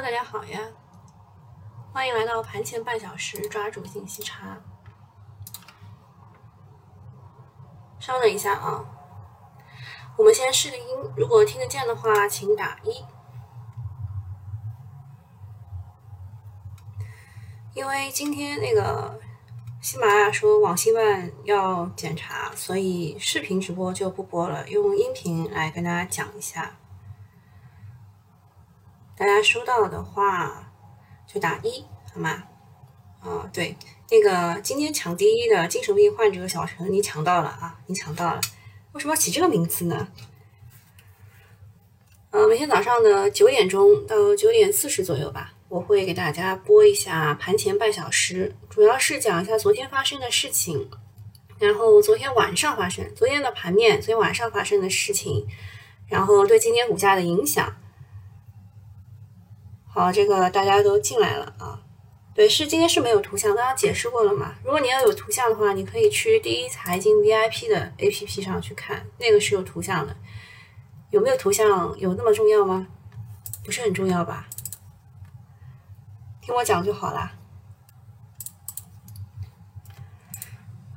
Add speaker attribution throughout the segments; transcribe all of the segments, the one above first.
Speaker 1: 大家好呀，欢迎来到盘前半小时抓住信息差。稍等一下啊，我们先试个音，如果听得见的话，请打一。因为今天那个喜马拉雅说网信办要检查，所以视频直播就不播了，用音频来跟大家讲一下。大家收到的话就打一，好吗？啊，对，那个今天抢第一的精神病患者小陈，你抢到了啊，你抢到了。为什么要起这个名字呢？呃，每天早上的九点钟到九点四十左右吧，我会给大家播一下盘前半小时，主要是讲一下昨天发生的事情，然后昨天晚上发生，昨天的盘面，昨天晚上发生的事情，然后对今天股价的影响。好，这个大家都进来了啊。对，是今天是没有图像，刚刚解释过了嘛。如果你要有图像的话，你可以去第一财经 VIP 的 APP 上去看，那个是有图像的。有没有图像有那么重要吗？不是很重要吧？听我讲就好啦。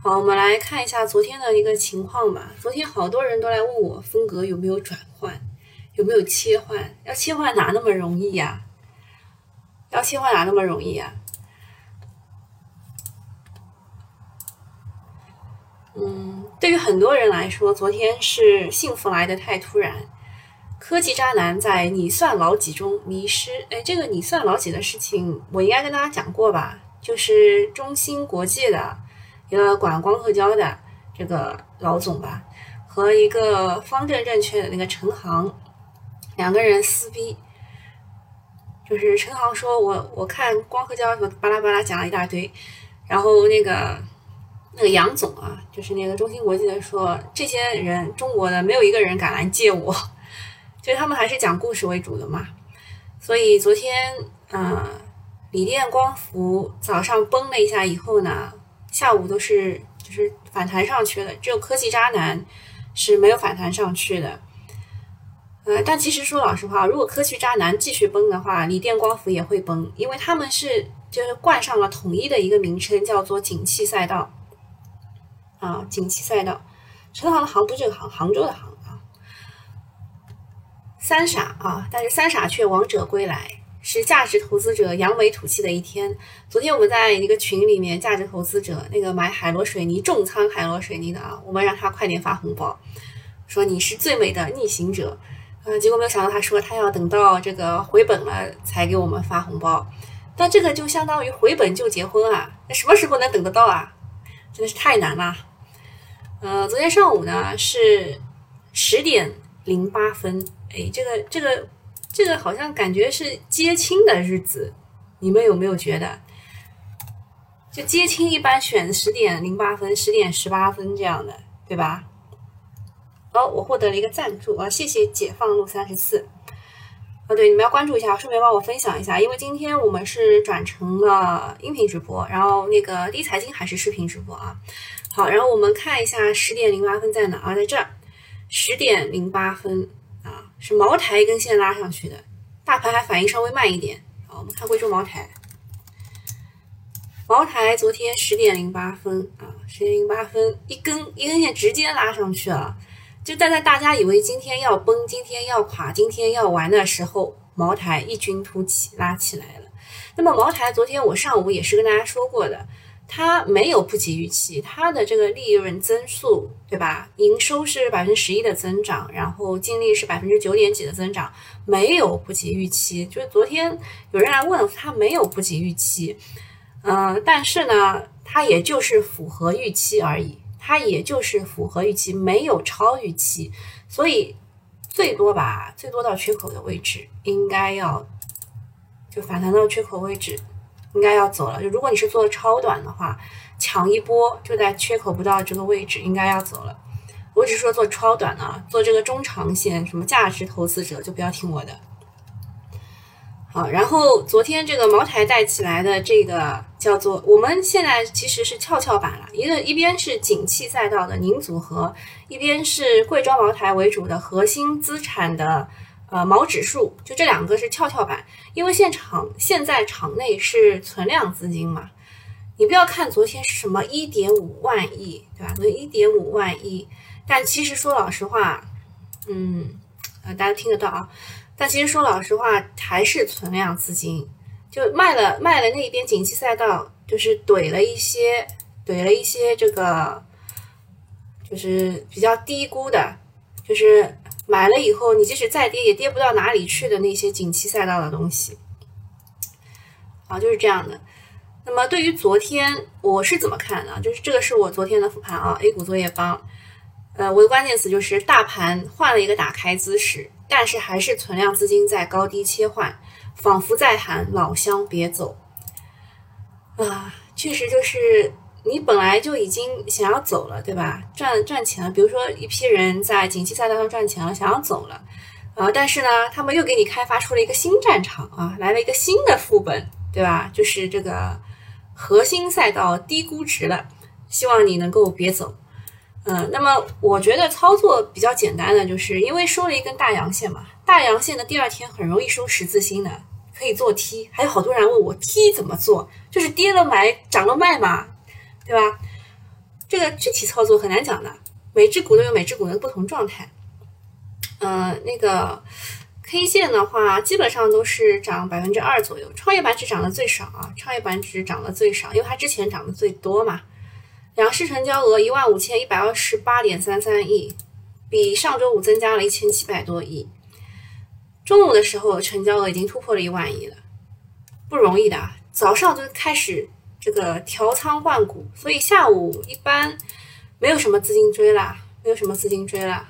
Speaker 1: 好，我们来看一下昨天的一个情况吧。昨天好多人都来问我风格有没有转换，有没有切换？要切换哪那么容易呀？要切换哪那么容易啊？嗯，对于很多人来说，昨天是幸福来的太突然。科技渣男在你算老几中迷失。哎，这个你算老几的事情，我应该跟大家讲过吧？就是中芯国际的一个管光刻胶的这个老总吧，和一个方正证券的那个陈航两个人撕逼。就是陈航说，我我看光刻胶什么巴拉巴拉讲了一大堆，然后那个那个杨总啊，就是那个中芯国际的说，这些人中国的没有一个人敢来借我，就他们还是讲故事为主的嘛。所以昨天嗯，锂电光伏早上崩了一下以后呢，下午都是就是反弹上去了，只有科技渣男是没有反弹上去的。呃，但其实说老实话，如果科技渣男继续崩的话，锂电光伏也会崩，因为他们是就是冠上了统一的一个名称，叫做景气赛道。啊，景气赛道，陈航的航不是这个杭，杭州的杭啊。三傻啊，但是三傻却王者归来，是价值投资者扬眉吐气的一天。昨天我们在一个群里面，价值投资者那个买海螺水泥重仓海螺水泥的啊，我们让他快点发红包，说你是最美的逆行者。呃，结果没有想到，他说他要等到这个回本了才给我们发红包，但这个就相当于回本就结婚啊，那什么时候能等得到啊？真的是太难了。呃，昨天上午呢是十点零八分，哎，这个这个这个好像感觉是接亲的日子，你们有没有觉得？就接亲一般选十点零八分、十点十八分这样的，对吧？哦，我获得了一个赞助啊！谢谢解放路三十四。哦，对，你们要关注一下，顺便帮我分享一下，因为今天我们是转成了音频直播，然后那个第一财经还是视频直播啊。好，然后我们看一下十点零八分在哪啊？在这儿，十点零八分啊，是茅台一根线拉上去的，大盘还反应稍微慢一点。好，我们看贵州茅台，茅台昨天十点零八分啊，十点零八分一根一根线直接拉上去了。就站在大家以为今天要崩、今天要垮、今天要完的时候，茅台异军突起拉起来了。那么茅台昨天我上午也是跟大家说过的，它没有不及预期，它的这个利润增速，对吧？营收是百分之十一的增长，然后净利是百分之九点几的增长，没有不及预期。就是昨天有人来问，它没有不及预期，嗯，但是呢，它也就是符合预期而已。它也就是符合预期，没有超预期，所以最多吧，最多到缺口的位置，应该要就反弹到缺口位置，应该要走了。就如果你是做超短的话，抢一波就在缺口不到这个位置，应该要走了。我只是说做超短啊，做这个中长线，什么价值投资者就不要听我的。好，然后昨天这个茅台带起来的这个叫做，我们现在其实是跷跷板了，一个一边是景气赛道的宁组合，一边是贵州茅台为主的核心资产的呃毛指数，就这两个是跷跷板，因为现场现在场内是存量资金嘛，你不要看昨天是什么一点五万亿，对吧？那一点五万亿，但其实说老实话，嗯，呃，大家听得到啊，但其实说老实话还是存量资金，就卖了卖了那边景气赛道，就是怼了一些怼了一些这个，就是比较低估的，就是。买了以后，你即使再跌也跌不到哪里去的那些景气赛道的东西，啊，就是这样的。那么对于昨天我是怎么看的？就是这个是我昨天的复盘啊，A 股作业帮。呃，我的关键词就是大盘换了一个打开姿势，但是还是存量资金在高低切换，仿佛在喊老乡别走。啊，确实就是。你本来就已经想要走了，对吧？赚赚钱了，比如说一批人在景气赛道上赚钱了，想要走了，啊，但是呢，他们又给你开发出了一个新战场啊，来了一个新的副本，对吧？就是这个核心赛道低估值了，希望你能够别走。嗯，那么我觉得操作比较简单的，就是因为收了一根大阳线嘛，大阳线的第二天很容易收十字星的，可以做 T。还有好多人问我 T 怎么做，就是跌了买，涨了卖嘛。对吧？这个具体操作很难讲的，每只股都有每只股的不同状态。嗯，那个 K 线的话，基本上都是涨百分之二左右。创业板指涨的最少啊，创业板指涨的最少，因为它之前涨的最多嘛。两市成交额一万五千一百二十八点三三亿，比上周五增加了一千七百多亿。中午的时候成交额已经突破了一万亿了，不容易的。早上就开始。这个调仓换股，所以下午一般没有什么资金追啦，没有什么资金追啦。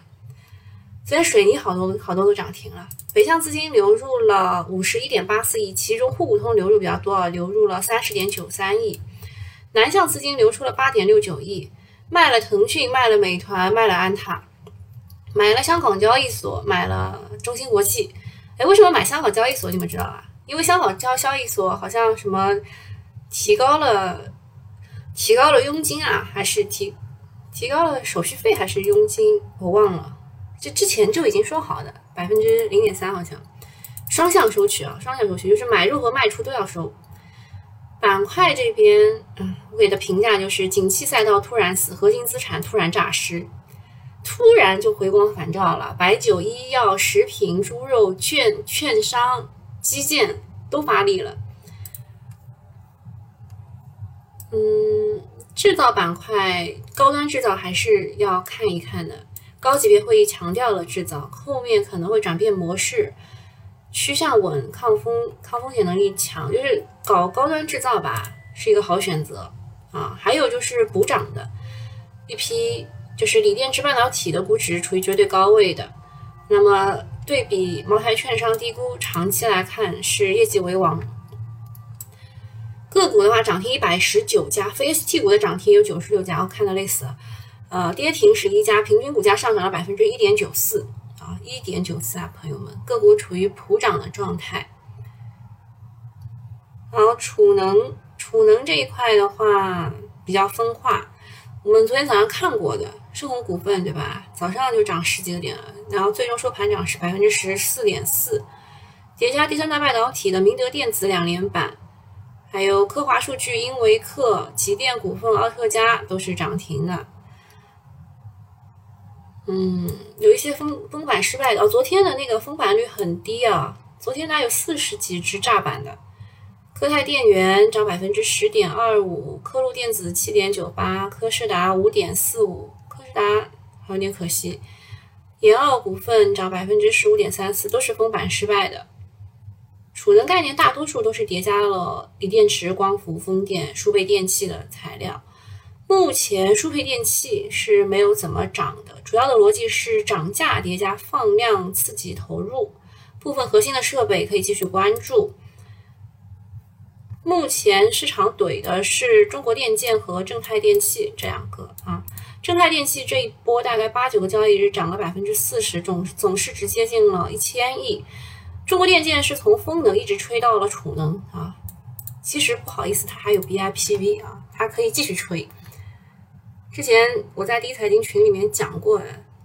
Speaker 1: 昨天水泥好多好多都涨停了，北向资金流入了五十一点八四亿，其中沪股通流入比较多啊，流入了三十点九三亿。南向资金流出了八点六九亿，卖了腾讯，卖了美团，卖了安踏，买了香港交易所，买了中芯国际。哎，为什么买香港交易所？你们知道啊？因为香港交交易所好像什么。提高了，提高了佣金啊，还是提提高了手续费，还是佣金？我忘了，就之前就已经说好的，百分之零点三好像，双向收取啊，双向收取就是买入和卖出都要收。板块这边，嗯，我给的评价就是：景气赛道突然死，核心资产突然诈尸，突然就回光返照了，白酒、医药、食品、猪肉、券券商、基建都发力了。嗯，制造板块高端制造还是要看一看的。高级别会议强调了制造，后面可能会转变模式，趋向稳、抗风、抗风险能力强，就是搞高端制造吧，是一个好选择啊。还有就是补涨的一批，就是锂电池半导体的估值处于绝对高位的，那么对比茅台券商低估，长期来看是业绩为王。个股的话，涨停一百十九家，非 ST 股的涨停有九十六家，我看的累死了。呃，跌停十一家，平均股价上涨了百分之一点九四一点九四啊，朋友们，个股处于普涨的状态。好，储能，储能这一块的话比较分化。我们昨天早上看过的盛虹股份，对吧？早上就涨十几个点了，然后最终收盘涨是百分之十四点四。叠加第三代半导体的明德电子两连板。还有科华数据、英维克、吉电股份、奥特加都是涨停的。嗯，有一些封封板失败的哦。昨天的那个封板率很低啊，昨天它有四十几只炸板的。科泰电源涨百分之十点二五，科路电子七点九八，科士达五点四五，科士达还有点可惜。延奥股份涨百分之十五点三四，都是封板失败的。储能概念大多数都是叠加了锂电池、光伏、风电、输配电器的材料。目前输配电器是没有怎么涨的，主要的逻辑是涨价叠加放量刺激投入。部分核心的设备可以继续关注。目前市场怼的是中国电建和正泰电器这两个啊。正泰电器这一波大概八九个交易日涨了百分之四十，总总市值接近了一千亿。中国电建是从风能一直吹到了储能啊，其实不好意思，它还有 BIPV 啊，它可以继续吹。之前我在第一财经群里面讲过，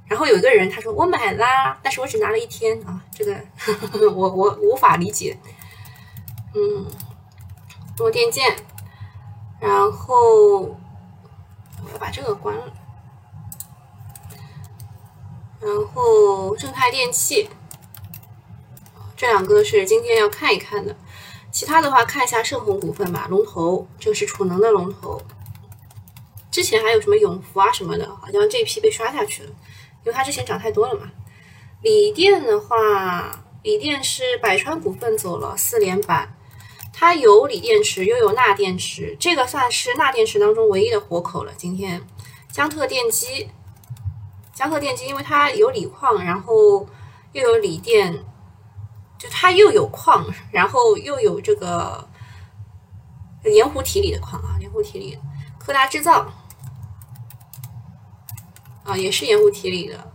Speaker 1: 然后有一个人他说我买啦，但是我只拿了一天啊，这个 我我无法理解。嗯，诺电键，然后我要把这个关了，然后正泰电器，这两个是今天要看一看的。其他的话，看一下盛虹股份吧，龙头，这个是储能的龙头。之前还有什么永福啊什么的，好像这批被刷下去了，因为它之前涨太多了嘛。锂电的话，锂电是百川股份走了四连板，它有锂电池又有钠电池，这个算是钠电池当中唯一的活口了。今天江特电机，江特电机因为它有锂矿，然后又有锂电。就它又有矿，然后又有这个盐湖提锂的矿啊，盐湖提锂，科达制造啊，也是盐湖提锂的。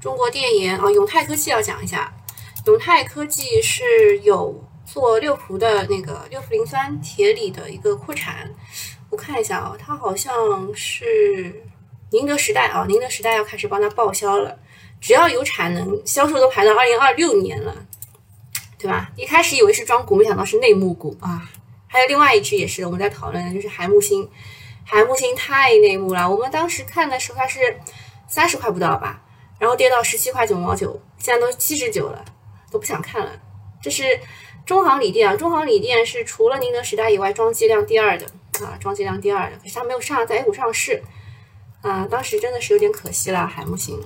Speaker 1: 中国电研啊，永泰科技要讲一下，永泰科技是有做六氟的那个六氟磷酸铁锂的一个扩产。我看一下啊，它好像是宁德时代啊，宁德时代要开始帮它报销了，只要有产能，销售都排到二零二六年了。对吧？一开始以为是庄股，没想到是内幕股啊！还有另外一只也是我们在讨论的，就是海木星。海木星太内幕了，我们当时看的时候它是三十块不到吧，然后跌到十七块九毛九，现在都七十九了，都不想看了。这是中航锂电啊，中航锂电是除了宁德时代以外装机量第二的啊，装机量第二的，可是它没有上在 A 股上市啊，当时真的是有点可惜了。海木星，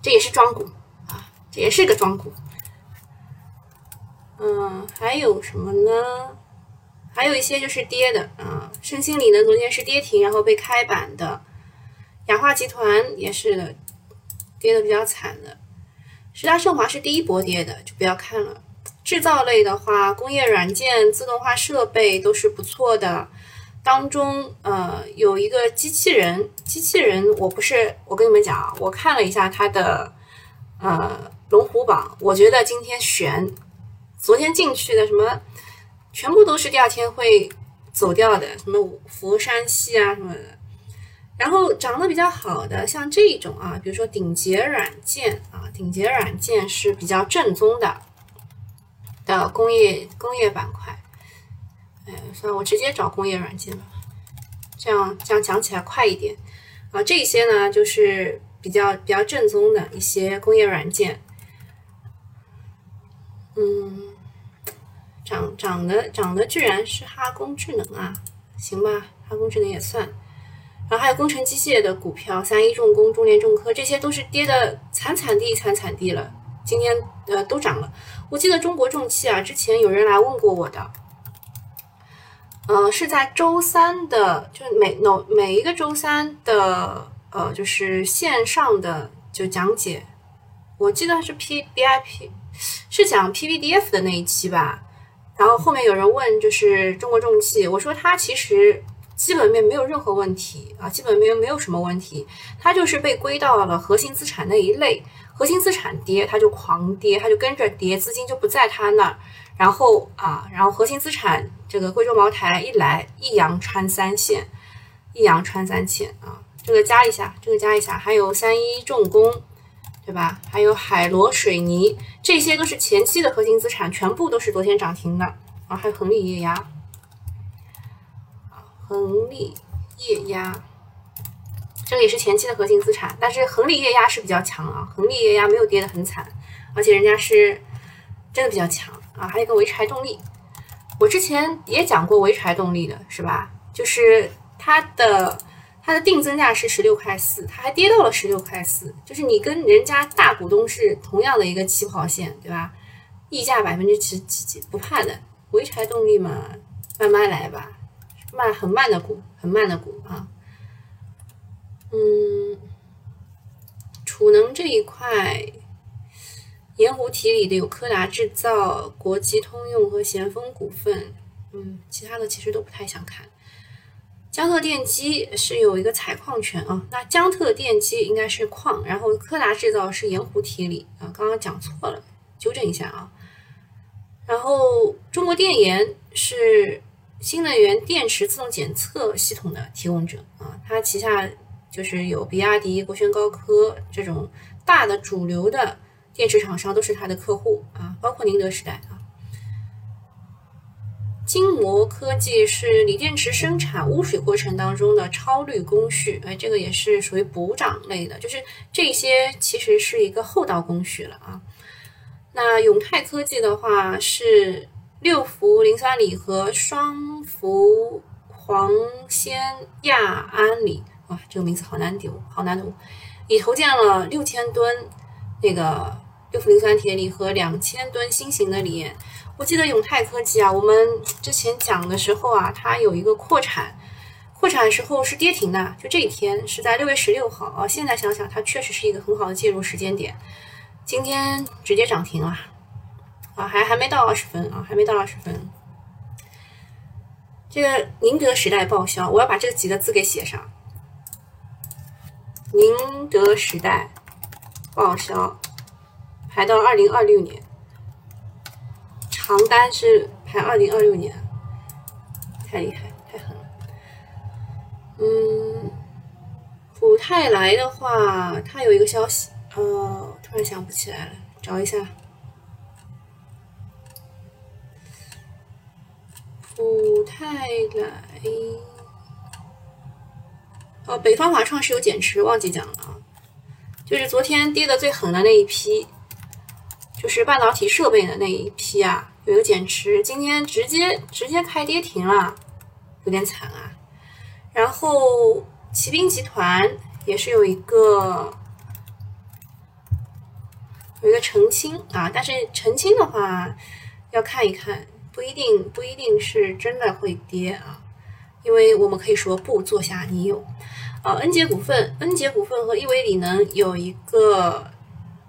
Speaker 1: 这也是庄股啊，这也是个庄股。嗯，还有什么呢？还有一些就是跌的啊，盛鑫锂能昨天是跌停，然后被开板的。雅化集团也是的，跌的比较惨的。十大盛华是第一波跌的，就不要看了。制造类的话，工业软件、自动化设备都是不错的。当中呃有一个机器人，机器人我不是，我跟你们讲啊，我看了一下它的呃龙虎榜，我觉得今天悬。昨天进去的什么，全部都是第二天会走掉的，什么佛山系啊什么的。然后长得比较好的，像这种啊，比如说顶杰软件啊，顶杰软件是比较正宗的的工业工业板块。哎，算了，我直接找工业软件吧，这样这样讲起来快一点啊。这些呢，就是比较比较正宗的一些工业软件，嗯。涨的涨的居然是哈工智能啊，行吧，哈工智能也算。然后还有工程机械的股票，三一重工、中联重科，这些都是跌的惨惨地惨惨地了。今天呃都涨了。我记得中国重汽啊，之前有人来问过我的，呃是在周三的，就每每每一个周三的呃就是线上的就讲解，我记得是 P B I P 是讲 P V D F 的那一期吧。然后后面有人问，就是中国重汽，我说它其实基本面没有任何问题啊，基本面没有什么问题，它就是被归到了核心资产那一类，核心资产跌，它就狂跌，它就跟着跌，资金就不在它那儿，然后啊，然后核心资产这个贵州茅台一来一阳穿三线，一阳穿三线啊，这个加一下，这个加一下，还有三一重工。对吧？还有海螺水泥，这些都是前期的核心资产，全部都是昨天涨停的啊。还有恒力液压，恒力液压，这个也是前期的核心资产，但是恒力液压是比较强啊。恒力液压没有跌得很惨，而且人家是真的比较强啊。还有一个潍柴动力，我之前也讲过潍柴动力的是吧？就是它的。它的定增价是十六块四，它还跌到了十六块四，就是你跟人家大股东是同样的一个起跑线，对吧？溢价百分之七几几不怕的，潍柴动力嘛，慢慢来吧，慢很慢的股，很慢的股啊。嗯，储能这一块，盐湖提锂的有柯达制造、国际通用和咸丰股份，嗯，其他的其实都不太想看。江特电机是有一个采矿权啊，那江特电机应该是矿，然后柯达制造是盐湖提锂啊，刚刚讲错了，纠正一下啊。然后中国电研是新能源电池自动检测系统的提供者啊，它旗下就是有比亚迪、国轩高科这种大的主流的电池厂商都是它的客户啊，包括宁德时代啊。金膜科技是锂电池生产污水过程当中的超滤工序，哎，这个也是属于补涨类的，就是这些其实是一个后道工序了啊。那永泰科技的话是六氟磷酸锂和双氟磺酰亚胺锂，哇，这个名字好难读，好难读，已投建了六千吨那个六氟磷酸铁锂和两千吨新型的锂。我记得永泰科技啊，我们之前讲的时候啊，它有一个扩产，扩产时候是跌停的，就这一天是在六月十六号啊。现在想想，它确实是一个很好的介入时间点。今天直接涨停了，啊，还还没到二十分啊，还没到二十分。这个宁德时代报销，我要把这几个字给写上。宁德时代报销，排到二零二六年。榜单是排二零二六年，太厉害，太狠了。嗯，普泰来的话，它有一个消息，呃，突然想不起来了，找一下。普泰来，哦，北方华创是有减持，忘记讲了啊，就是昨天跌的最狠的那一批，就是半导体设备的那一批啊。有个减持，今天直接直接开跌停了，有点惨啊。然后骑兵集团也是有一个有一个澄清啊，但是澄清的话要看一看，不一定不一定是真的会跌啊，因为我们可以说不做下你有啊，恩捷股份、恩捷股份和亿维锂能有一个。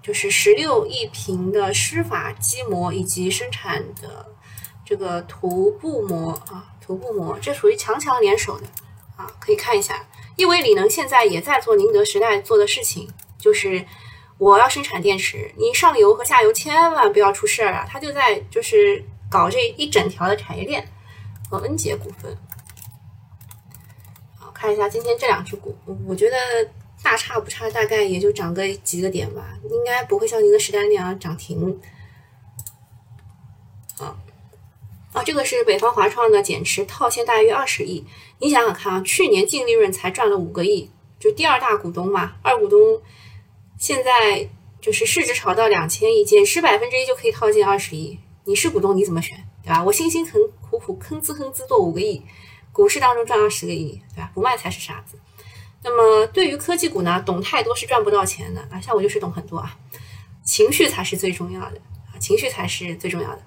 Speaker 1: 就是十六亿平的湿法基膜以及生产的这个涂布膜啊，涂布膜，这属于强强联手的啊，可以看一下。亿维锂能现在也在做宁德时代做的事情，就是我要生产电池，你上游和下游千万不要出事儿啊，他就在就是搞这一整条的产业链。和恩捷股份，好看一下今天这两只股，我觉得。大差不差，大概也就涨个几个点吧，应该不会像宁德时代那样涨停。好，啊，这个是北方华创的减持套现大约二十亿，你想想看啊，去年净利润才赚了五个亿，就第二大股东嘛，二股东现在就是市值炒到两千亿，减持百分之一就可以套现二十亿，你是股东你怎么选，对吧？我辛辛苦苦吭哧吭哧做五个亿，股市当中赚二十个亿，对吧？不卖才是傻子。那么对于科技股呢，懂太多是赚不到钱的啊！像我就是懂很多啊，情绪才是最重要的啊，情绪才是最重要的。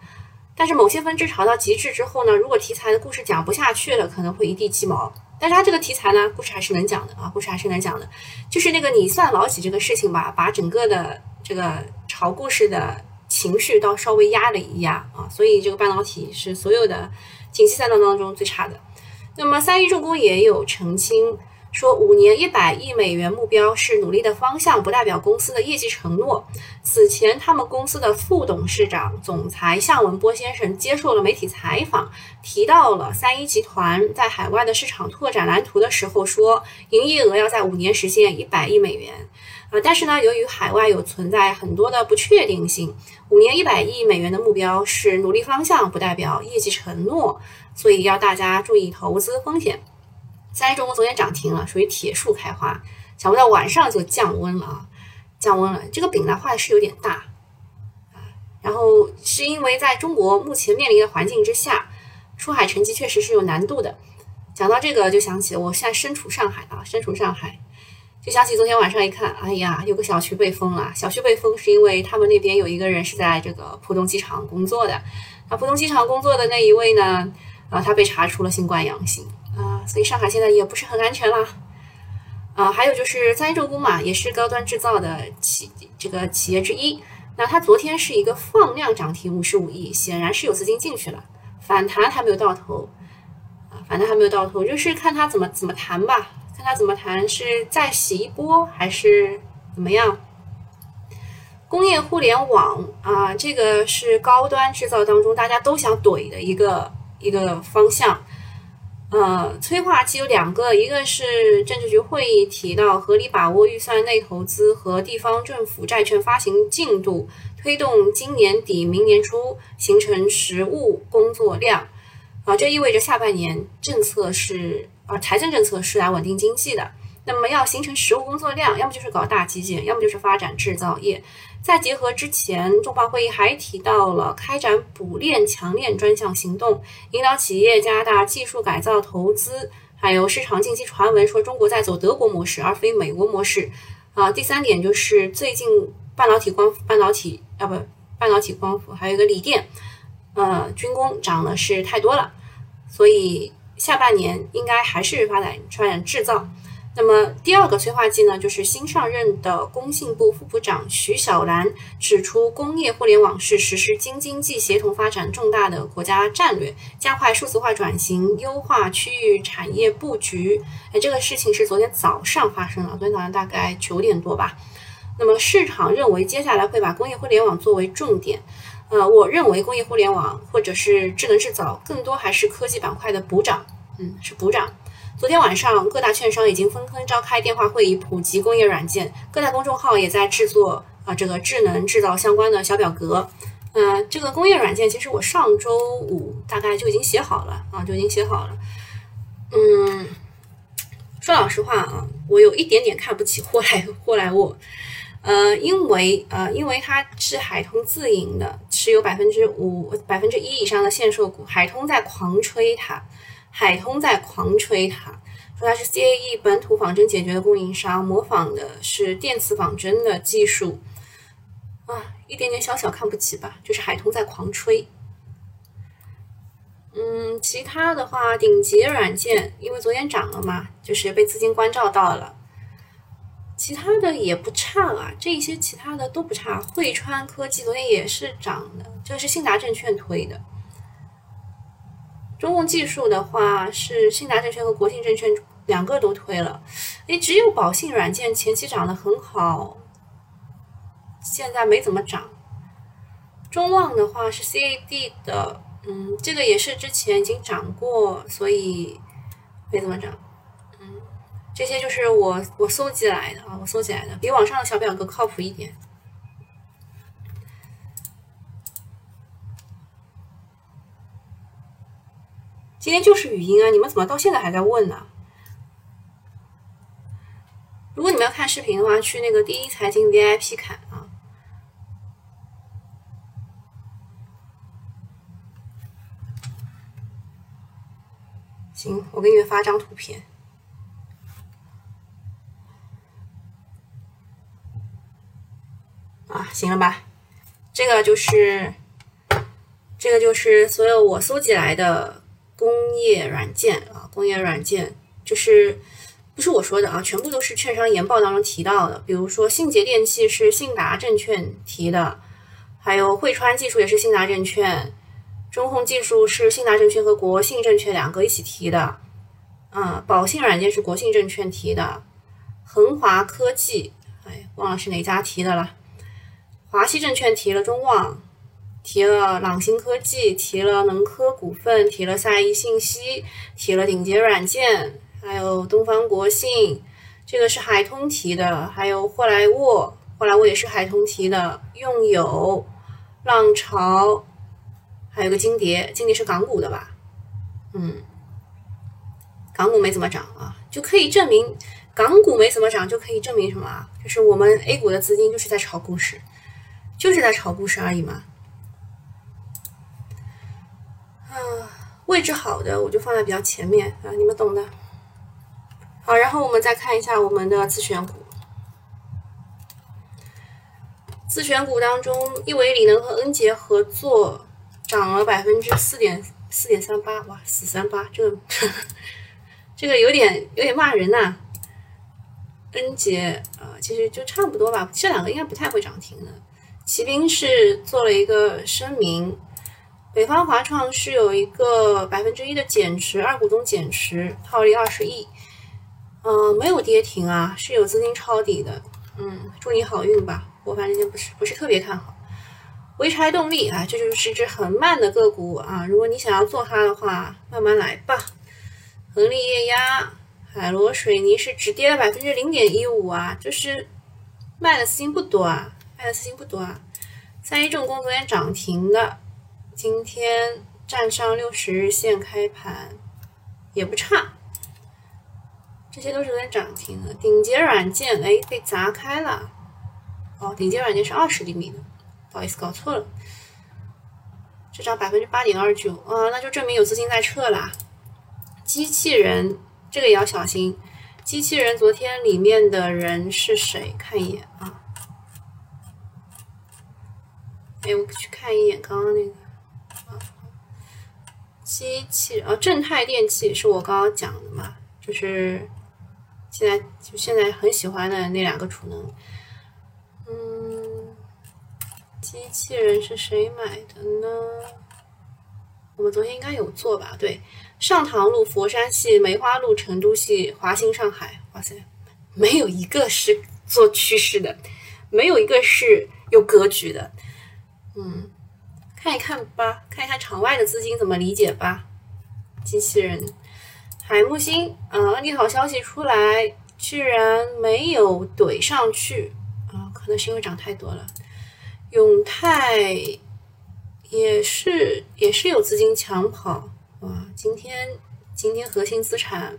Speaker 1: 但是某些分支炒到极致之后呢，如果题材的故事讲不下去了，可能会一地鸡毛。但是它这个题材呢，故事还是能讲的啊，故事还是能讲的。就是那个你算老几这个事情吧，把整个的这个炒故事的情绪倒稍微压了一压啊，所以这个半导体是所有的景气赛道当中最差的。那么三一重工也有澄清。说五年一百亿美元目标是努力的方向，不代表公司的业绩承诺。此前，他们公司的副董事长、总裁向文波先生接受了媒体采访，提到了三一集团在海外的市场拓展蓝图的时候，说营业额要在五年实现一百亿美元。呃，但是呢，由于海外有存在很多的不确定性，五年一百亿美元的目标是努力方向，不代表业绩承诺，所以要大家注意投资风险。三一重工昨天涨停了，属于铁树开花，想不到晚上就降温了啊，降温了。这个饼呢画的是有点大啊，然后是因为在中国目前面临的环境之下，出海成绩确实是有难度的。讲到这个就想起我现在身处上海啊，身处上海，就想起昨天晚上一看，哎呀，有个小区被封了。小区被封是因为他们那边有一个人是在这个浦东机场工作的，那浦东机场工作的那一位呢，啊，他被查出了新冠阳性。所以上海现在也不是很安全啦。啊，还有就是三一重工嘛，也是高端制造的企这个企业之一。那它昨天是一个放量涨停五十五亿，显然是有资金进去了，反弹还没有到头。啊，反弹还没有到头，就是看它怎么怎么弹吧，看它怎么弹，是再洗一波还是怎么样？工业互联网啊，这个是高端制造当中大家都想怼的一个一个方向。呃，催化剂有两个，一个是政治局会议提到合理把握预算内投资和地方政府债券发行进度，推动今年底明年初形成实物工作量。啊，这意味着下半年政策是啊，财政政策是来稳定经济的。那么要形成实物工作量，要么就是搞大基建，要么就是发展制造业。再结合之前重磅会议还提到了开展补链强链专项行动，引导企业加大技术改造投资，还有市场近期传闻说中国在走德国模式而非美国模式。啊，第三点就是最近半导体光半导体啊不半导体光伏还有一个锂电，呃军工涨的是太多了，所以下半年应该还是发展发展制造。那么第二个催化剂呢，就是新上任的工信部副部长徐小兰指出，工业互联网是实施京津冀协同发展重大的国家战略，加快数字化转型，优化区域产业布局。哎，这个事情是昨天早上发生的，昨天早上大概九点多吧。那么市场认为接下来会把工业互联网作为重点。呃，我认为工业互联网或者是智能制造更多还是科技板块的补涨，嗯，是补涨。昨天晚上，各大券商已经纷纷召开电话会议，普及工业软件。各大公众号也在制作啊，这个智能制造相关的小表格。嗯，这个工业软件其实我上周五大概就已经写好了啊，就已经写好了。嗯，说老实话啊，我有一点点看不起霍莱霍莱沃，呃，因为呃，因为它是海通自营的，持有百分之五百分之一以上的限售股，海通在狂吹它。海通在狂吹它，说它是 CAE 本土仿真解决的供应商，模仿的是电磁仿真的技术啊，一点点小小看不起吧，就是海通在狂吹。嗯，其他的话，顶级软件因为昨天涨了嘛，就是被资金关照到了，其他的也不差啊，这些其他的都不差。汇川科技昨天也是涨的，这是信达证券推的。中控技术的话是信达证券和国信证券两个都推了，诶，只有宝信软件前期涨得很好，现在没怎么涨。中旺的话是 CAD 的，嗯，这个也是之前已经涨过，所以没怎么涨。嗯，这些就是我我搜集来的啊，我搜集来的，比网上的小表格靠谱一点。今天就是语音啊！你们怎么到现在还在问呢？如果你们要看视频的话，去那个第一财经 VIP 看啊。行，我给你们发张图片。啊，行了吧？这个就是，这个就是所有我搜集来的。工业软件啊，工业软件就是不是我说的啊，全部都是券商研报当中提到的。比如说信捷电器是信达证券提的，还有汇川技术也是信达证券，中控技术是信达证券和国信证券两个一起提的。嗯，宝信软件是国信证券提的，恒华科技，哎，忘了是哪家提的了。华西证券提了中旺。提了朗星科技，提了能科股份，提了赛意信息，提了顶杰软件，还有东方国信，这个是海通提的，还有霍莱沃，霍莱沃也是海通提的，用友、浪潮，还有个金蝶，金蝶是港股的吧？嗯，港股没怎么涨啊，就可以证明港股没怎么涨，就可以证明什么啊？就是我们 A 股的资金就是在炒股市，就是在炒股市而已嘛。啊位置好的我就放在比较前面啊，你们懂的。好，然后我们再看一下我们的自选股。自选股当中，亿维锂能和恩捷合作涨了百分之四点四点三八，哇，四三八，这个这个有点有点骂人呐。恩杰啊，其实就差不多吧，这两个应该不太会涨停的。骑兵是做了一个声明。北方华创是有一个百分之一的减持，二股东减持，套利二十亿，嗯，没有跌停啊，是有资金抄底的，嗯，祝你好运吧，我反正就不是不是特别看好。潍柴动力啊，这就是只很慢的个股啊，如果你想要做它的话，慢慢来吧。恒力液压、海螺水泥是只跌了百分之零点一五啊，就是卖的资金不多啊，卖的资金不多啊。三一重工昨天涨停的，今天站上六十日线开盘也不差，这些都是昨天涨停的。顶级软件哎被砸开了，哦，顶级软件是二十厘米的，不好意思搞错了，这涨百分之八点二九啊，那就证明有资金在撤啦。机器人这个也要小心。机器人昨天里面的人是谁？看一眼啊。哎，我去看一眼刚刚那个。机器啊，正泰电器是我刚刚讲的嘛？就是现在就现在很喜欢的那两个储能。嗯，机器人是谁买的呢？我们昨天应该有做吧？对。上塘路、佛山系、梅花路、成都系、华兴上海，哇塞，没有一个是做趋势的，没有一个是有格局的。嗯，看一看吧，看一看场外的资金怎么理解吧。机器人，海木星，啊，利好消息出来，居然没有怼上去，啊，可能是因为涨太多了。永泰也是，也是有资金抢跑。哇，今天今天核心资产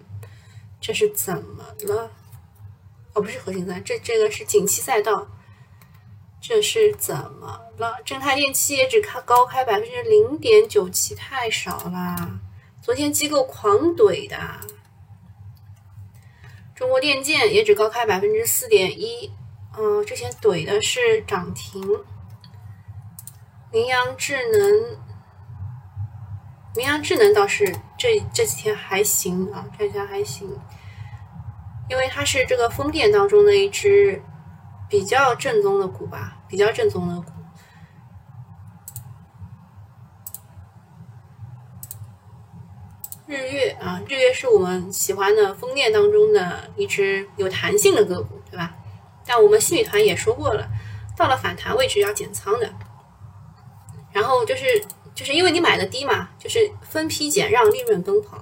Speaker 1: 这是怎么了？哦，不是核心资产，这这个是景气赛道，这是怎么了？正泰电器也只开高开百分之零点九七，太少啦！昨天机构狂怼的，中国电建也只高开百分之四点一，嗯，之前怼的是涨停，羚羊智能。明阳智能倒是这这几天还行啊，这几天还行，因为它是这个风电当中的一只比较正宗的股吧，比较正宗的股。日月啊，日月是我们喜欢的风电当中的一只有弹性的个股，对吧？但我们新米团也说过了，到了反弹位置要减仓的，然后就是。就是因为你买的低嘛，就是分批减让，利润奔跑。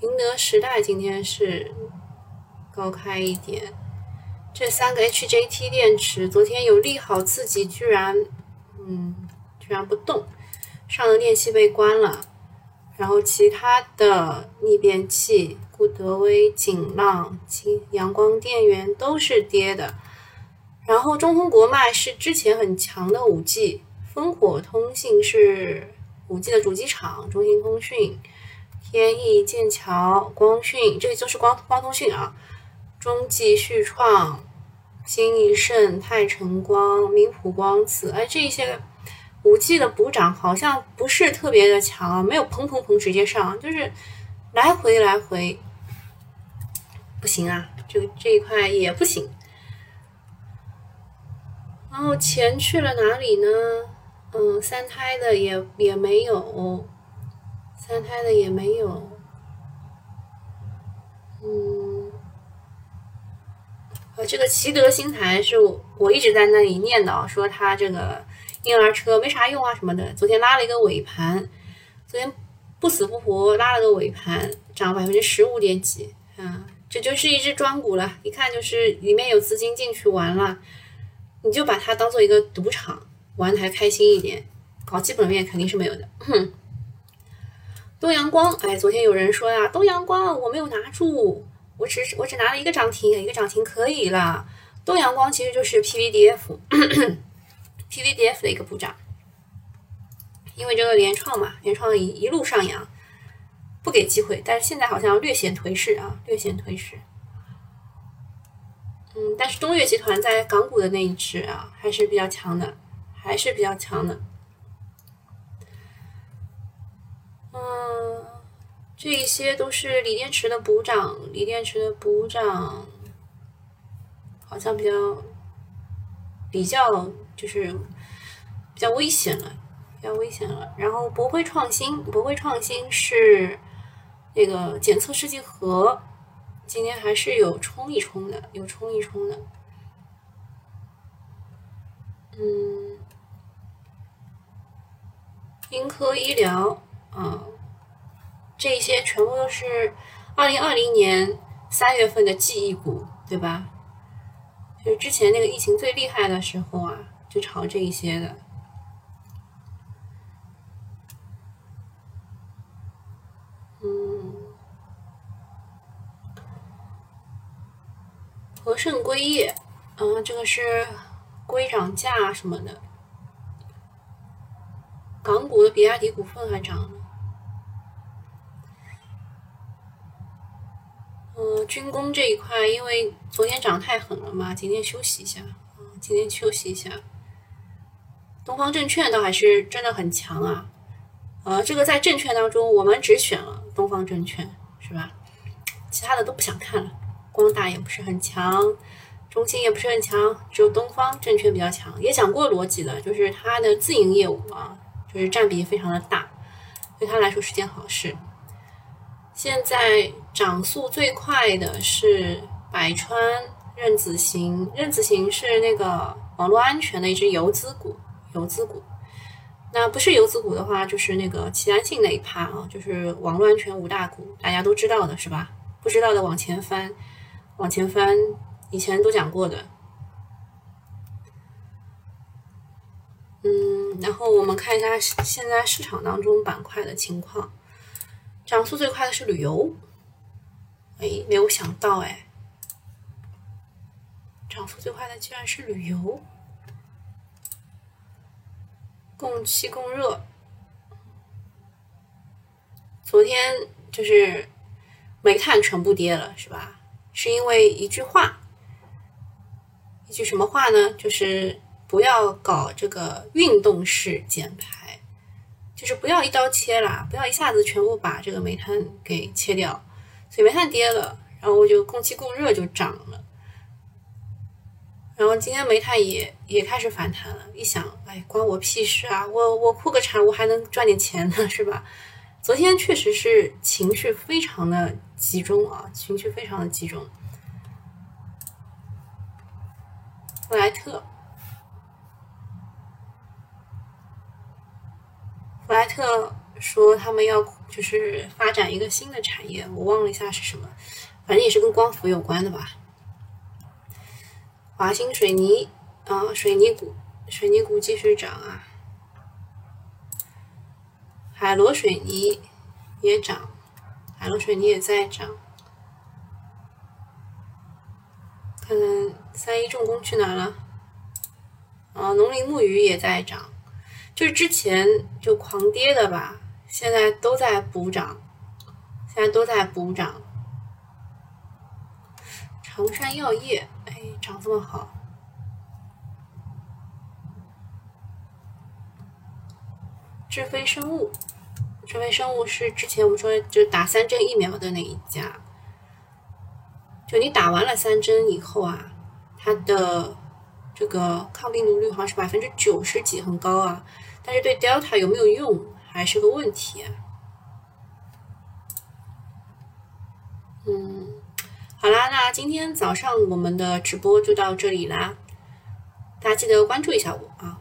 Speaker 1: 宁德时代今天是高开一点，这三个 HJT 电池昨天有利好刺激，居然嗯居然不动，上的电器被关了，然后其他的逆变器，固德威、景浪、金阳光电源都是跌的，然后中通国脉是之前很强的五 G。烽火通信是五 G 的主机厂，中兴通讯、天翼、剑桥、光讯，这个就是光光通讯啊。中继旭创、新一盛、泰晨光、明普光磁，哎，这一些五 G 的补涨好像不是特别的强啊，没有砰砰砰直接上，就是来回来回，不行啊，这个这一块也不行。然后钱去了哪里呢？嗯，三胎的也也没有，三胎的也没有，嗯，呃，这个奇德新台是我一直在那里念叨，说它这个婴儿车没啥用啊什么的。昨天拉了一个尾盘，昨天不死不活拉了个尾盘，涨百分之十五点几啊，这就是一只庄股了，一看就是里面有资金进去玩了，你就把它当做一个赌场。玩的还开心一点，搞基本面肯定是没有的。哼东阳光，哎，昨天有人说呀，东阳光我没有拿住，我只我只拿了一个涨停，一个涨停可以了。东阳光其实就是 PVDF，PVDF 的一个补涨，因为这个联创嘛，联创一一路上扬，不给机会，但是现在好像略显颓势啊，略显颓势。嗯，但是东岳集团在港股的那一只啊，还是比较强的。还是比较强的，这一些都是锂电池的补涨，锂电池的补涨好像比较比较就是比较危险了，比较危险了。然后博汇创新，博汇创新是那个检测试剂盒，今天还是有冲一冲的，有冲一冲的，嗯。英科医疗啊，这些全部都是二零二零年三月份的记忆股，对吧？就是之前那个疫情最厉害的时候啊，就炒这一些的。嗯，和盛硅业，嗯，这个是硅涨价什么的。港股的比亚迪股份还涨。呃，军工这一块，因为昨天涨太狠了嘛，今天休息一下。嗯，今天休息一下。东方证券倒还是真的很强啊。呃，这个在证券当中，我们只选了东方证券，是吧？其他的都不想看了。光大也不是很强，中兴也不是很强，只有东方证券比较强。也讲过逻辑的，就是它的自营业务啊。就是占比非常的大，对他来说是件好事。现在涨速最快的是百川任子行，任子行是那个网络安全的一只游资股，游资股。那不是游资股的话，就是那个齐安信那一趴啊，就是网络安全五大股，大家都知道的是吧？不知道的往前翻，往前翻，以前都讲过的。嗯，然后我们看一下现在市场当中板块的情况，涨速最快的是旅游，哎，没有想到哎，涨速最快的居然是旅游，供气供热，昨天就是煤炭全部跌了，是吧？是因为一句话，一句什么话呢？就是。不要搞这个运动式减排，就是不要一刀切啦，不要一下子全部把这个煤炭给切掉。所以煤炭跌了，然后我就供气供热就涨了。然后今天煤炭也也开始反弹了。一想，哎，关我屁事啊！我我扩个产，我还能赚点钱呢，是吧？昨天确实是情绪非常的集中啊，情绪非常的集中。布莱特。弗莱特说他们要就是发展一个新的产业，我忘了一下是什么，反正也是跟光伏有关的吧。华兴水泥啊，水泥股，水泥股继续涨啊。海螺水泥也涨，海螺水泥也在涨。看看三一重工去哪了？啊，农林牧渔也在涨。就是之前就狂跌的吧，现在都在补涨，现在都在补涨。长山药业，哎，涨这么好。智飞生物，智飞生物是之前我们说就打三针疫苗的那一家，就你打完了三针以后啊，它的这个抗病毒率好像是百分之九十几，很高啊。但是对 Delta 有没有用还是个问题啊。嗯，好啦，那今天早上我们的直播就到这里啦，大家记得关注一下我啊。